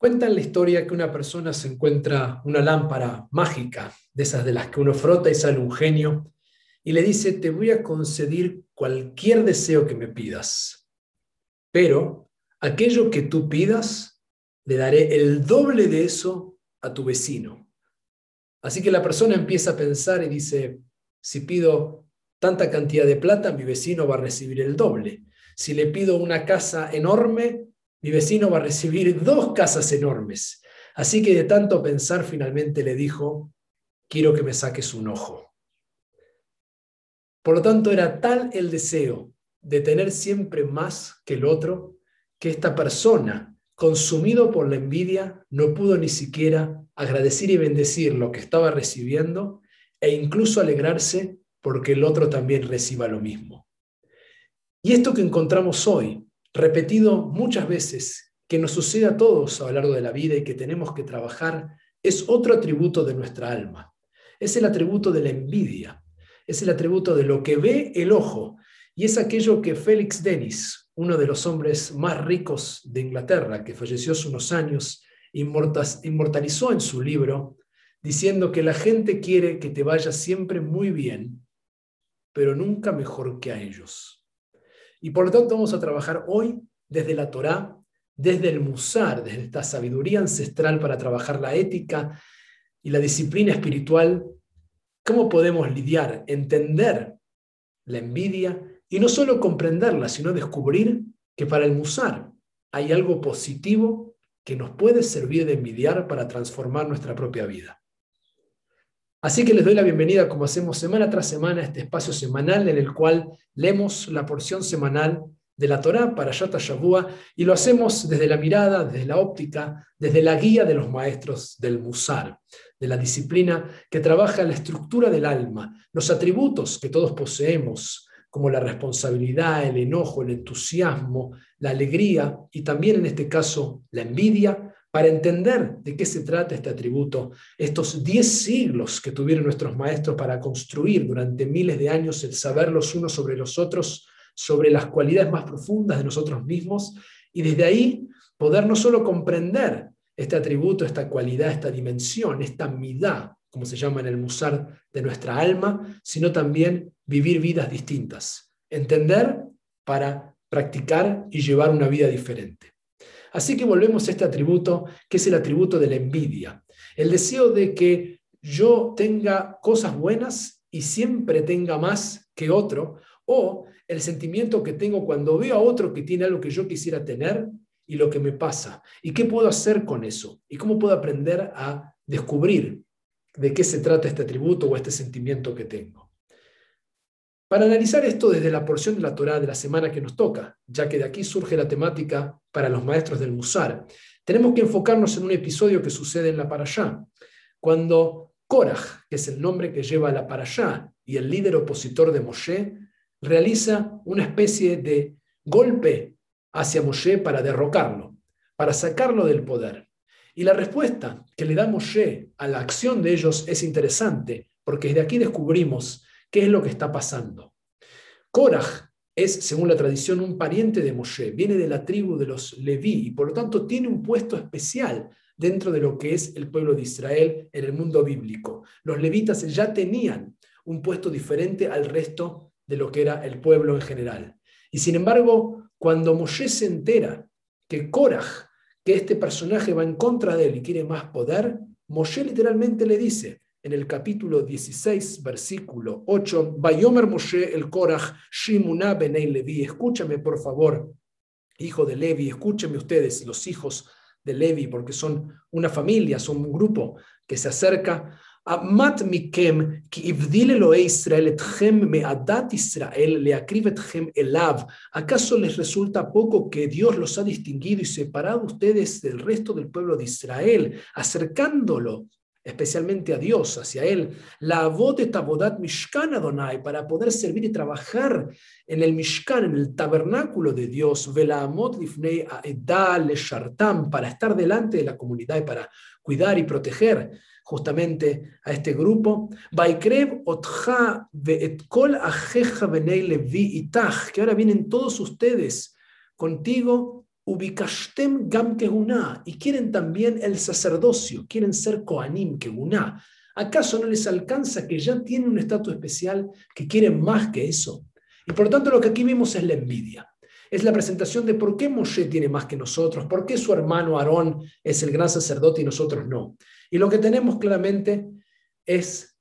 Cuentan la historia que una persona se encuentra una lámpara mágica, de esas de las que uno frota y sale un genio, y le dice, te voy a conceder cualquier deseo que me pidas, pero aquello que tú pidas, le daré el doble de eso a tu vecino. Así que la persona empieza a pensar y dice, si pido tanta cantidad de plata, mi vecino va a recibir el doble. Si le pido una casa enorme, mi vecino va a recibir dos casas enormes. Así que de tanto pensar finalmente le dijo, quiero que me saques un ojo. Por lo tanto, era tal el deseo de tener siempre más que el otro, que esta persona, consumido por la envidia, no pudo ni siquiera agradecer y bendecir lo que estaba recibiendo e incluso alegrarse porque el otro también reciba lo mismo. Y esto que encontramos hoy, repetido muchas veces, que nos sucede a todos a lo largo de la vida y que tenemos que trabajar, es otro atributo de nuestra alma. Es el atributo de la envidia, es el atributo de lo que ve el ojo y es aquello que Félix Dennis, uno de los hombres más ricos de Inglaterra, que falleció hace unos años, inmortalizó en su libro, diciendo que la gente quiere que te vaya siempre muy bien, pero nunca mejor que a ellos. Y por lo tanto vamos a trabajar hoy desde la Torá, desde el Musar, desde esta sabiduría ancestral para trabajar la ética y la disciplina espiritual, cómo podemos lidiar, entender la envidia y no solo comprenderla, sino descubrir que para el Musar hay algo positivo que nos puede servir de envidiar para transformar nuestra propia vida. Así que les doy la bienvenida, como hacemos semana tras semana, a este espacio semanal en el cual leemos la porción semanal de la Torá para Yata y lo hacemos desde la mirada, desde la óptica, desde la guía de los maestros del Musar, de la disciplina que trabaja la estructura del alma, los atributos que todos poseemos, como la responsabilidad, el enojo, el entusiasmo, la alegría y también en este caso la envidia, para entender de qué se trata este atributo, estos diez siglos que tuvieron nuestros maestros para construir durante miles de años el saber los unos sobre los otros, sobre las cualidades más profundas de nosotros mismos, y desde ahí poder no solo comprender este atributo, esta cualidad, esta dimensión, esta midá, como se llama en el musar de nuestra alma, sino también vivir vidas distintas, entender para practicar y llevar una vida diferente. Así que volvemos a este atributo, que es el atributo de la envidia. El deseo de que yo tenga cosas buenas y siempre tenga más que otro, o el sentimiento que tengo cuando veo a otro que tiene algo que yo quisiera tener y lo que me pasa. ¿Y qué puedo hacer con eso? ¿Y cómo puedo aprender a descubrir de qué se trata este atributo o este sentimiento que tengo? Para analizar esto desde la porción de la Torá de la semana que nos toca, ya que de aquí surge la temática para los maestros del Musar, tenemos que enfocarnos en un episodio que sucede en la Parashá, cuando Korach, que es el nombre que lleva la Parashá y el líder opositor de Moshe, realiza una especie de golpe hacia Moshe para derrocarlo, para sacarlo del poder. Y la respuesta que le da Moshe a la acción de ellos es interesante, porque desde aquí descubrimos ¿Qué es lo que está pasando? Korach es, según la tradición, un pariente de Moshe, viene de la tribu de los Leví y por lo tanto tiene un puesto especial dentro de lo que es el pueblo de Israel en el mundo bíblico. Los levitas ya tenían un puesto diferente al resto de lo que era el pueblo en general. Y sin embargo, cuando Moshe se entera que Korach, que este personaje va en contra de él y quiere más poder, Moshe literalmente le dice, en el capítulo 16, versículo 8, Bayomer Moshe el Korach, Shimuna Benei Levi, escúchame por favor, hijo de Levi, escúchame ustedes, los hijos de Levi, porque son una familia, son un grupo que se acerca. Amat mikem ki ibdile lo Israel etchem meadat Israel leakrivetchem elav. ¿Acaso les resulta poco que Dios los ha distinguido y separado ustedes del resto del pueblo de Israel, acercándolo especialmente a Dios, hacia Él, la de Tabodat Mishkan Adonai, para poder servir y trabajar en el Mishkan, en el tabernáculo de Dios, Velaamot Lifnei Aedal Shartam, para estar delante de la comunidad y para cuidar y proteger justamente a este grupo. Vaikrev Otja Veetkol Ajeja Benei Levi Itach, que ahora vienen todos ustedes contigo y quieren también el sacerdocio, quieren ser koanim kehuná. ¿Acaso no les alcanza que ya tienen un estatus especial que quieren más que eso? Y por lo tanto lo que aquí vimos es la envidia. Es la presentación de por qué Moshe tiene más que nosotros, por qué su hermano Aarón es el gran sacerdote y nosotros no. Y lo que tenemos claramente es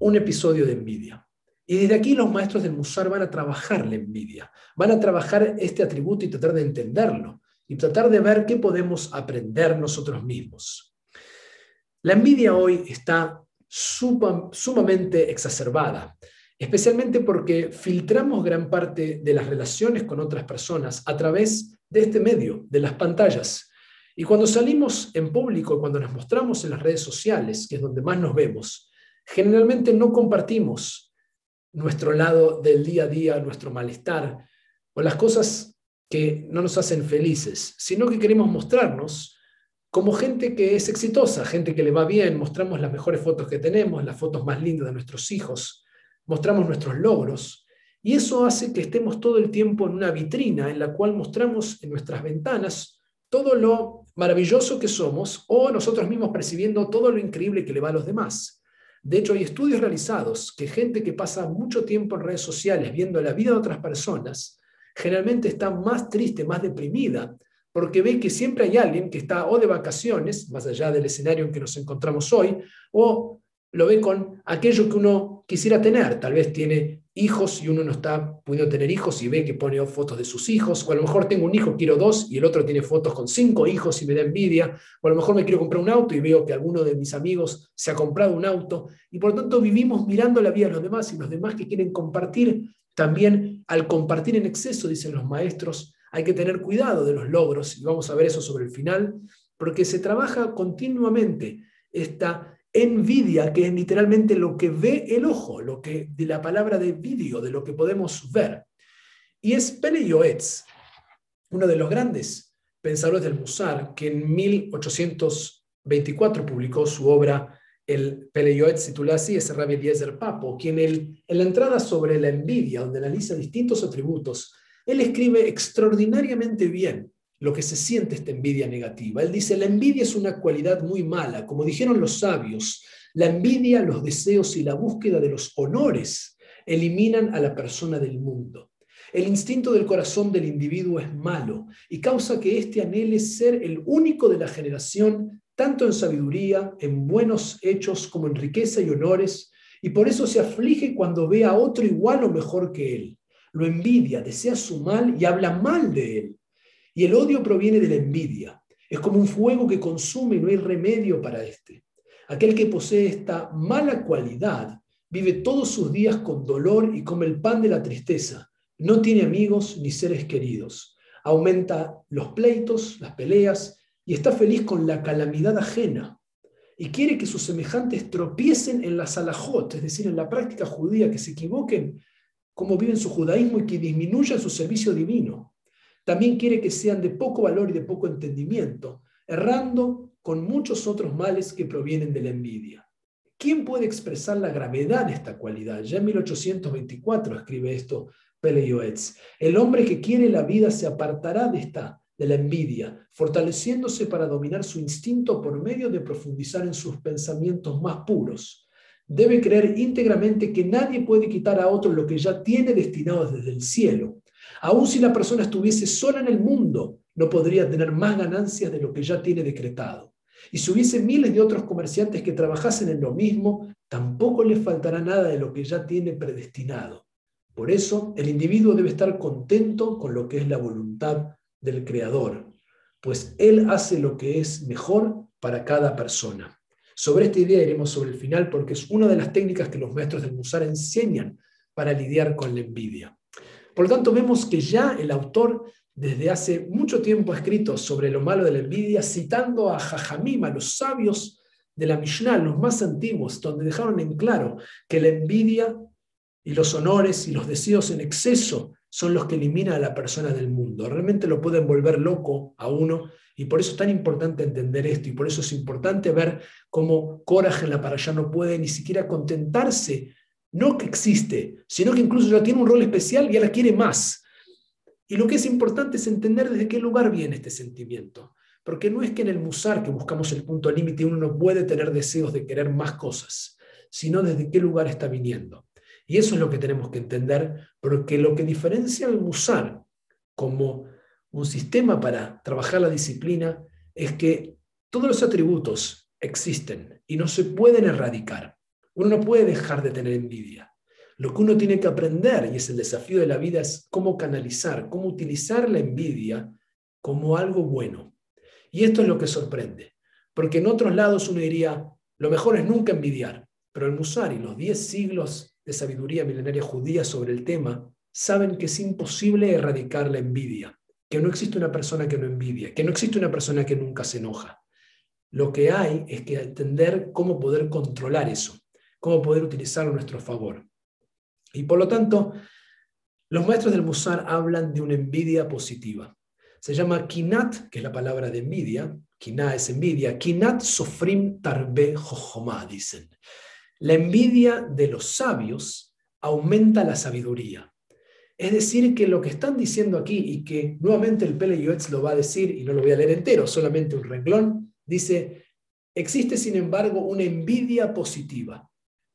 un episodio de envidia. Y desde aquí los maestros del Musar van a trabajar la envidia, van a trabajar este atributo y tratar de entenderlo y tratar de ver qué podemos aprender nosotros mismos. La envidia hoy está sumamente exacerbada, especialmente porque filtramos gran parte de las relaciones con otras personas a través de este medio, de las pantallas. Y cuando salimos en público, cuando nos mostramos en las redes sociales, que es donde más nos vemos, generalmente no compartimos nuestro lado del día a día, nuestro malestar o las cosas que no nos hacen felices, sino que queremos mostrarnos como gente que es exitosa, gente que le va bien, mostramos las mejores fotos que tenemos, las fotos más lindas de nuestros hijos, mostramos nuestros logros, y eso hace que estemos todo el tiempo en una vitrina en la cual mostramos en nuestras ventanas todo lo maravilloso que somos o nosotros mismos percibiendo todo lo increíble que le va a los demás. De hecho, hay estudios realizados que gente que pasa mucho tiempo en redes sociales viendo la vida de otras personas, generalmente está más triste, más deprimida, porque ve que siempre hay alguien que está o de vacaciones, más allá del escenario en que nos encontramos hoy, o lo ve con aquello que uno quisiera tener. Tal vez tiene hijos y uno no está pudiendo tener hijos y ve que pone fotos de sus hijos, o a lo mejor tengo un hijo, quiero dos, y el otro tiene fotos con cinco hijos y me da envidia, o a lo mejor me quiero comprar un auto y veo que alguno de mis amigos se ha comprado un auto, y por lo tanto vivimos mirando la vida de los demás y los demás que quieren compartir, también al compartir en exceso, dicen los maestros, hay que tener cuidado de los logros, y vamos a ver eso sobre el final, porque se trabaja continuamente esta envidia, que es literalmente lo que ve el ojo, lo que de la palabra de vídeo, de lo que podemos ver. Y es Pele Yoetz, uno de los grandes pensadores del Musar, que en 1824 publicó su obra el Pele Yoetz titulada así, es Rabbi Eliezer Papo, quien en la entrada sobre la envidia, donde analiza distintos atributos, él escribe extraordinariamente bien lo que se siente esta envidia negativa. Él dice, la envidia es una cualidad muy mala. Como dijeron los sabios, la envidia, los deseos y la búsqueda de los honores eliminan a la persona del mundo. El instinto del corazón del individuo es malo y causa que éste anhele ser el único de la generación, tanto en sabiduría, en buenos hechos como en riqueza y honores, y por eso se aflige cuando ve a otro igual o mejor que él. Lo envidia, desea su mal y habla mal de él. Y el odio proviene de la envidia. Es como un fuego que consume y no hay remedio para este. Aquel que posee esta mala cualidad vive todos sus días con dolor y come el pan de la tristeza. No tiene amigos ni seres queridos. Aumenta los pleitos, las peleas y está feliz con la calamidad ajena. Y quiere que sus semejantes tropiecen en la salahot, es decir, en la práctica judía, que se equivoquen como viven su judaísmo y que disminuyan su servicio divino. También quiere que sean de poco valor y de poco entendimiento, errando con muchos otros males que provienen de la envidia. ¿Quién puede expresar la gravedad de esta cualidad? Ya en 1824 escribe esto Yoetz. El hombre que quiere la vida se apartará de esta, de la envidia, fortaleciéndose para dominar su instinto por medio de profundizar en sus pensamientos más puros. Debe creer íntegramente que nadie puede quitar a otro lo que ya tiene destinado desde el cielo Aún si la persona estuviese sola en el mundo, no podría tener más ganancias de lo que ya tiene decretado. Y si hubiese miles de otros comerciantes que trabajasen en lo mismo, tampoco le faltará nada de lo que ya tiene predestinado. Por eso, el individuo debe estar contento con lo que es la voluntad del Creador, pues Él hace lo que es mejor para cada persona. Sobre esta idea iremos sobre el final porque es una de las técnicas que los maestros del Musar enseñan para lidiar con la envidia. Por lo tanto, vemos que ya el autor desde hace mucho tiempo ha escrito sobre lo malo de la envidia, citando a Jajamim, a los sabios de la Mishnah, los más antiguos, donde dejaron en claro que la envidia y los honores y los deseos en exceso son los que eliminan a la persona del mundo. Realmente lo pueden volver loco a uno y por eso es tan importante entender esto y por eso es importante ver cómo Coraje en la para allá no puede ni siquiera contentarse no que existe, sino que incluso ya tiene un rol especial y ahora quiere más. Y lo que es importante es entender desde qué lugar viene este sentimiento. Porque no es que en el musar que buscamos el punto límite uno no puede tener deseos de querer más cosas, sino desde qué lugar está viniendo. Y eso es lo que tenemos que entender, porque lo que diferencia al musar como un sistema para trabajar la disciplina es que todos los atributos existen y no se pueden erradicar. Uno no puede dejar de tener envidia. Lo que uno tiene que aprender, y es el desafío de la vida, es cómo canalizar, cómo utilizar la envidia como algo bueno. Y esto es lo que sorprende, porque en otros lados uno diría, lo mejor es nunca envidiar, pero el Musar y los diez siglos de sabiduría milenaria judía sobre el tema saben que es imposible erradicar la envidia, que no existe una persona que no envidia, que no existe una persona que nunca se enoja. Lo que hay es que entender cómo poder controlar eso, cómo poder utilizarlo a nuestro favor. Y por lo tanto, los maestros del Musar hablan de una envidia positiva. Se llama kinat, que es la palabra de envidia. Kinat es envidia. Kinat sofrim tarbe jochomá, dicen. La envidia de los sabios aumenta la sabiduría. Es decir, que lo que están diciendo aquí, y que nuevamente el Pele Yoetz lo va a decir, y no lo voy a leer entero, solamente un renglón, dice, existe sin embargo una envidia positiva.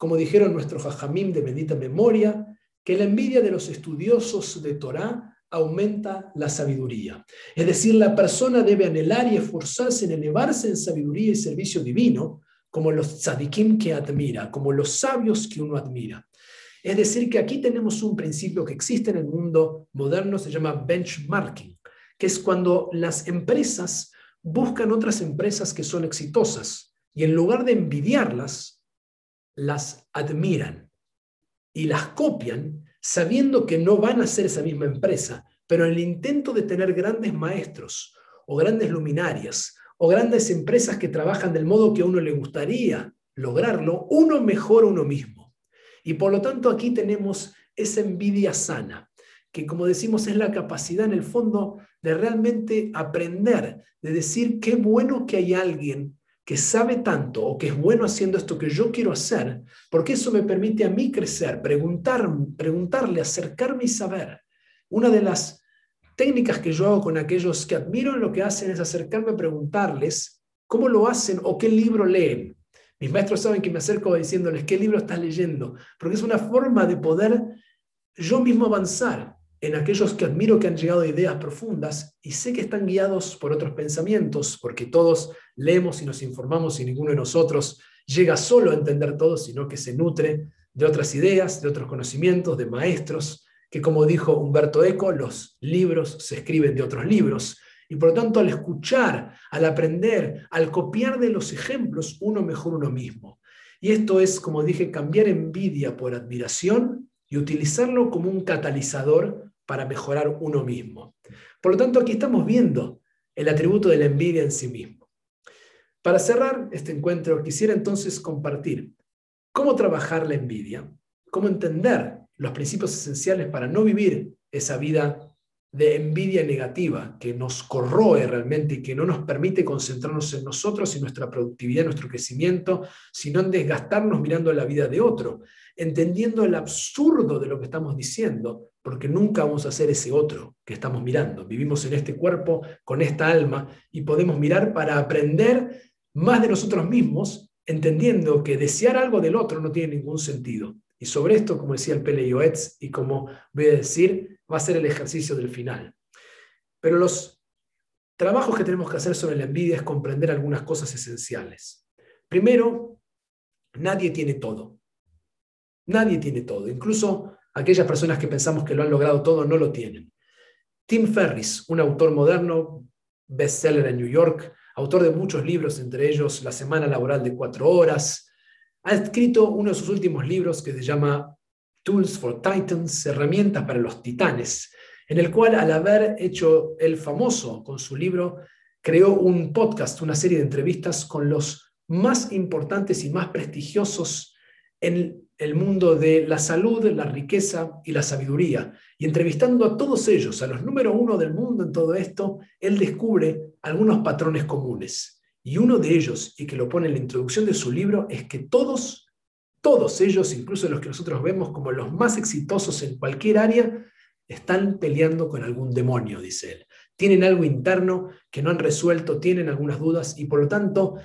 Como dijeron nuestros jajamim de bendita memoria, que la envidia de los estudiosos de Torah aumenta la sabiduría. Es decir, la persona debe anhelar y esforzarse en elevarse en sabiduría y servicio divino, como los tzadikim que admira, como los sabios que uno admira. Es decir, que aquí tenemos un principio que existe en el mundo moderno, se llama benchmarking, que es cuando las empresas buscan otras empresas que son exitosas y en lugar de envidiarlas, las admiran y las copian sabiendo que no van a ser esa misma empresa, pero en el intento de tener grandes maestros o grandes luminarias o grandes empresas que trabajan del modo que a uno le gustaría lograrlo, uno mejora uno mismo. Y por lo tanto aquí tenemos esa envidia sana, que como decimos es la capacidad en el fondo de realmente aprender, de decir qué bueno que hay alguien que sabe tanto o que es bueno haciendo esto que yo quiero hacer, porque eso me permite a mí crecer, preguntar, preguntarle, acercarme y saber. Una de las técnicas que yo hago con aquellos que admiro lo que hacen es acercarme a preguntarles cómo lo hacen o qué libro leen. Mis maestros saben que me acerco diciéndoles qué libro estás leyendo, porque es una forma de poder yo mismo avanzar en aquellos que admiro que han llegado a ideas profundas y sé que están guiados por otros pensamientos, porque todos leemos y nos informamos y ninguno de nosotros llega solo a entender todo, sino que se nutre de otras ideas, de otros conocimientos, de maestros, que como dijo Humberto Eco, los libros se escriben de otros libros. Y por lo tanto, al escuchar, al aprender, al copiar de los ejemplos, uno mejora uno mismo. Y esto es, como dije, cambiar envidia por admiración y utilizarlo como un catalizador para mejorar uno mismo. Por lo tanto, aquí estamos viendo el atributo de la envidia en sí mismo. Para cerrar este encuentro, quisiera entonces compartir cómo trabajar la envidia, cómo entender los principios esenciales para no vivir esa vida de envidia negativa que nos corroe realmente y que no nos permite concentrarnos en nosotros y nuestra productividad, nuestro crecimiento, sino en desgastarnos mirando la vida de otro, entendiendo el absurdo de lo que estamos diciendo, porque nunca vamos a ser ese otro que estamos mirando. Vivimos en este cuerpo, con esta alma, y podemos mirar para aprender más de nosotros mismos, entendiendo que desear algo del otro no tiene ningún sentido. Y sobre esto, como decía el Pele y como voy a decir, va a ser el ejercicio del final. Pero los trabajos que tenemos que hacer sobre la envidia es comprender algunas cosas esenciales. Primero, nadie tiene todo. Nadie tiene todo. Incluso aquellas personas que pensamos que lo han logrado todo no lo tienen. Tim Ferris, un autor moderno, bestseller en New York, autor de muchos libros, entre ellos La Semana Laboral de Cuatro Horas, ha escrito uno de sus últimos libros que se llama Tools for Titans, herramientas para los titanes, en el cual al haber hecho el famoso con su libro, creó un podcast, una serie de entrevistas con los más importantes y más prestigiosos en el mundo de la salud, la riqueza y la sabiduría. Y entrevistando a todos ellos, a los número uno del mundo en todo esto, él descubre algunos patrones comunes. Y uno de ellos, y que lo pone en la introducción de su libro, es que todos, todos ellos, incluso los que nosotros vemos como los más exitosos en cualquier área, están peleando con algún demonio, dice él. Tienen algo interno que no han resuelto, tienen algunas dudas y por lo tanto,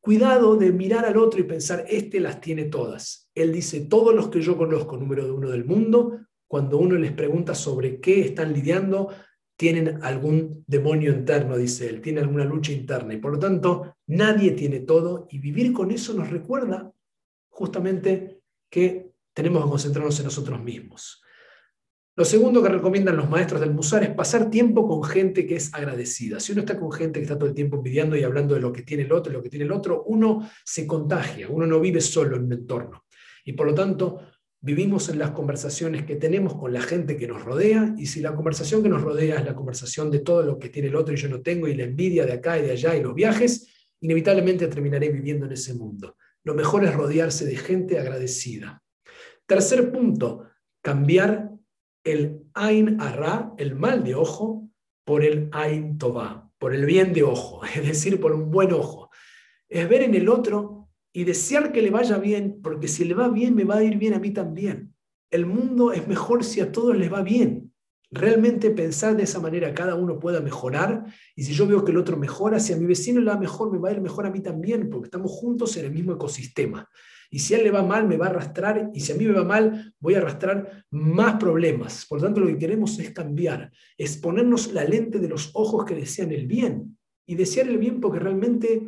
cuidado de mirar al otro y pensar, este las tiene todas. Él dice, todos los que yo conozco, número uno del mundo, cuando uno les pregunta sobre qué están lidiando, tienen algún demonio interno, dice él, tienen alguna lucha interna. Y por lo tanto, nadie tiene todo y vivir con eso nos recuerda justamente que tenemos que concentrarnos en nosotros mismos. Lo segundo que recomiendan los maestros del Musar es pasar tiempo con gente que es agradecida. Si uno está con gente que está todo el tiempo pidiendo y hablando de lo que tiene el otro lo que tiene el otro, uno se contagia, uno no vive solo en un entorno. Y por lo tanto, vivimos en las conversaciones que tenemos con la gente que nos rodea, y si la conversación que nos rodea es la conversación de todo lo que tiene el otro y yo no tengo, y la envidia de acá y de allá y los viajes, inevitablemente terminaré viviendo en ese mundo. Lo mejor es rodearse de gente agradecida. Tercer punto, cambiar el Ain Arra, el mal de ojo, por el Ain Tová, por el bien de ojo, es decir, por un buen ojo. Es ver en el otro y desear que le vaya bien, porque si le va bien, me va a ir bien a mí también. El mundo es mejor si a todos les va bien. Realmente pensar de esa manera, cada uno pueda mejorar, y si yo veo que el otro mejora, si a mi vecino le va mejor, me va a ir mejor a mí también, porque estamos juntos en el mismo ecosistema. Y si a él le va mal, me va a arrastrar. Y si a mí me va mal, voy a arrastrar más problemas. Por lo tanto, lo que queremos es cambiar, es ponernos la lente de los ojos que desean el bien. Y desear el bien porque realmente,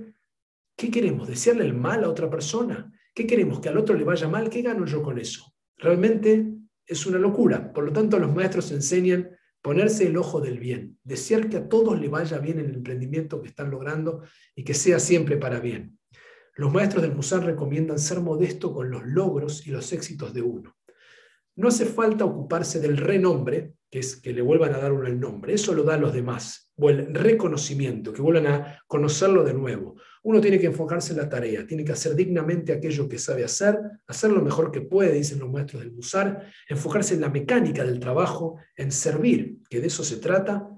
¿qué queremos? ¿Desearle el mal a otra persona? ¿Qué queremos? ¿Que al otro le vaya mal? ¿Qué gano yo con eso? Realmente es una locura. Por lo tanto, los maestros enseñan ponerse el ojo del bien, desear que a todos le vaya bien en el emprendimiento que están logrando y que sea siempre para bien. Los maestros del Musar recomiendan ser modesto con los logros y los éxitos de uno. No hace falta ocuparse del renombre, que es que le vuelvan a dar uno el nombre, eso lo dan los demás, o el reconocimiento, que vuelvan a conocerlo de nuevo. Uno tiene que enfocarse en la tarea, tiene que hacer dignamente aquello que sabe hacer, hacer lo mejor que puede, dicen los maestros del Musar, enfocarse en la mecánica del trabajo, en servir, que de eso se trata,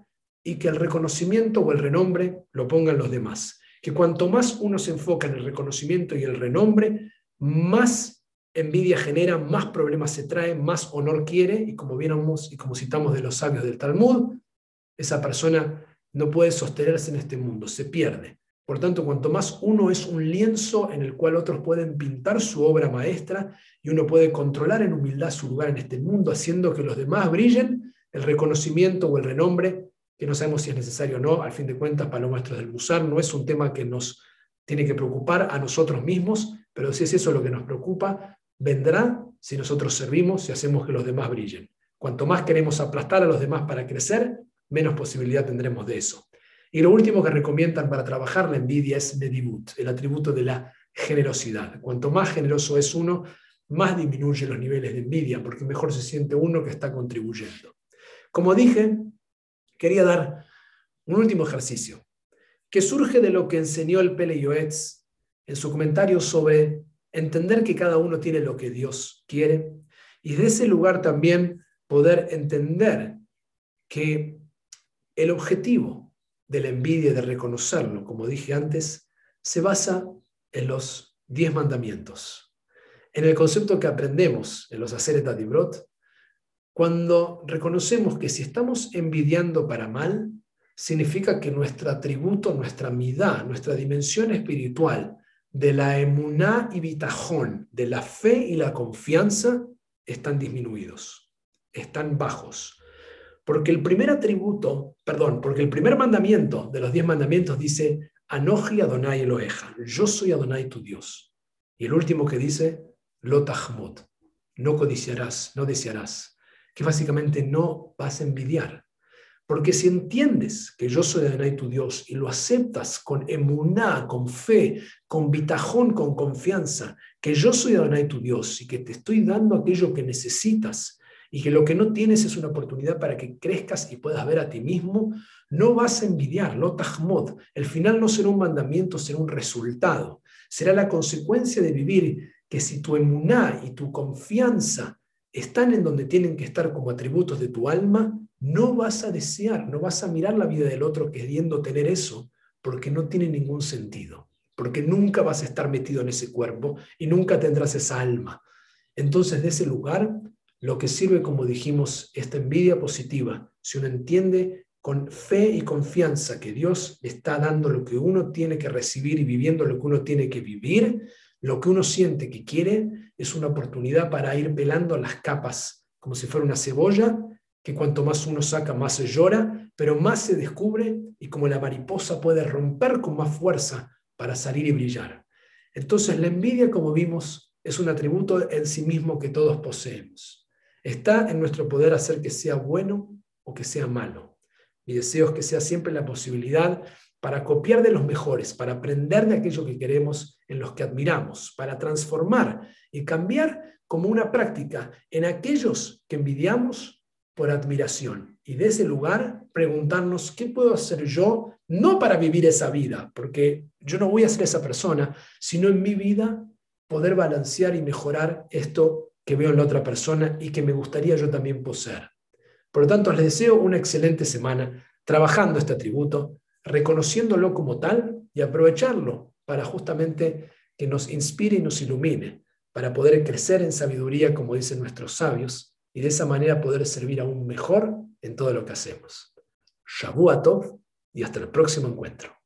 y que el reconocimiento o el renombre lo pongan los demás que cuanto más uno se enfoca en el reconocimiento y el renombre, más envidia genera, más problemas se trae, más honor quiere, y como vimos y como citamos de los sabios del Talmud, esa persona no puede sostenerse en este mundo, se pierde. Por tanto, cuanto más uno es un lienzo en el cual otros pueden pintar su obra maestra y uno puede controlar en humildad su lugar en este mundo, haciendo que los demás brillen, el reconocimiento o el renombre que no sabemos si es necesario o no, al fin de cuentas, para los maestros del Musar, no es un tema que nos tiene que preocupar a nosotros mismos, pero si es eso lo que nos preocupa, vendrá si nosotros servimos y hacemos que los demás brillen. Cuanto más queremos aplastar a los demás para crecer, menos posibilidad tendremos de eso. Y lo último que recomiendan para trabajar la envidia es Nedibut, el atributo de la generosidad. Cuanto más generoso es uno, más disminuye los niveles de envidia, porque mejor se siente uno que está contribuyendo. Como dije, quería dar un último ejercicio que surge de lo que enseñó el Pele Yoetz en su comentario sobre entender que cada uno tiene lo que Dios quiere y de ese lugar también poder entender que el objetivo de la envidia, de reconocerlo, como dije antes, se basa en los diez mandamientos, en el concepto que aprendemos en los Aseret Adibrot, cuando reconocemos que si estamos envidiando para mal, significa que nuestro atributo, nuestra midá, nuestra dimensión espiritual de la emuná y bitajón, de la fe y la confianza, están disminuidos, están bajos. Porque el primer atributo, perdón, porque el primer mandamiento de los diez mandamientos dice, Anoji Adonai Eloheja, yo soy Adonai tu Dios. Y el último que dice, Lo no codiciarás, no desearás que básicamente no vas a envidiar. Porque si entiendes que yo soy Adonai tu Dios y lo aceptas con emuná, con fe, con bitajón, con confianza, que yo soy Adonai tu Dios y que te estoy dando aquello que necesitas y que lo que no tienes es una oportunidad para que crezcas y puedas ver a ti mismo, no vas a envidiar, lo tahmod. El final no será un mandamiento, será un resultado. Será la consecuencia de vivir que si tu emuná y tu confianza están en donde tienen que estar como atributos de tu alma, no vas a desear, no vas a mirar la vida del otro queriendo tener eso, porque no tiene ningún sentido, porque nunca vas a estar metido en ese cuerpo y nunca tendrás esa alma. Entonces, de ese lugar, lo que sirve, como dijimos, esta envidia positiva, si uno entiende con fe y confianza que Dios está dando lo que uno tiene que recibir y viviendo lo que uno tiene que vivir, lo que uno siente que quiere es una oportunidad para ir pelando las capas, como si fuera una cebolla, que cuanto más uno saca, más se llora, pero más se descubre y como la mariposa puede romper con más fuerza para salir y brillar. Entonces la envidia, como vimos, es un atributo en sí mismo que todos poseemos. Está en nuestro poder hacer que sea bueno o que sea malo. Mi deseo es que sea siempre la posibilidad para copiar de los mejores, para aprender de aquello que queremos en los que admiramos, para transformar y cambiar como una práctica en aquellos que envidiamos por admiración. Y de ese lugar preguntarnos, ¿qué puedo hacer yo? No para vivir esa vida, porque yo no voy a ser esa persona, sino en mi vida poder balancear y mejorar esto que veo en la otra persona y que me gustaría yo también poseer. Por lo tanto, les deseo una excelente semana trabajando este atributo, reconociéndolo como tal y aprovecharlo para justamente que nos inspire y nos ilumine, para poder crecer en sabiduría, como dicen nuestros sabios, y de esa manera poder servir aún mejor en todo lo que hacemos. Shabu Tov y hasta el próximo encuentro.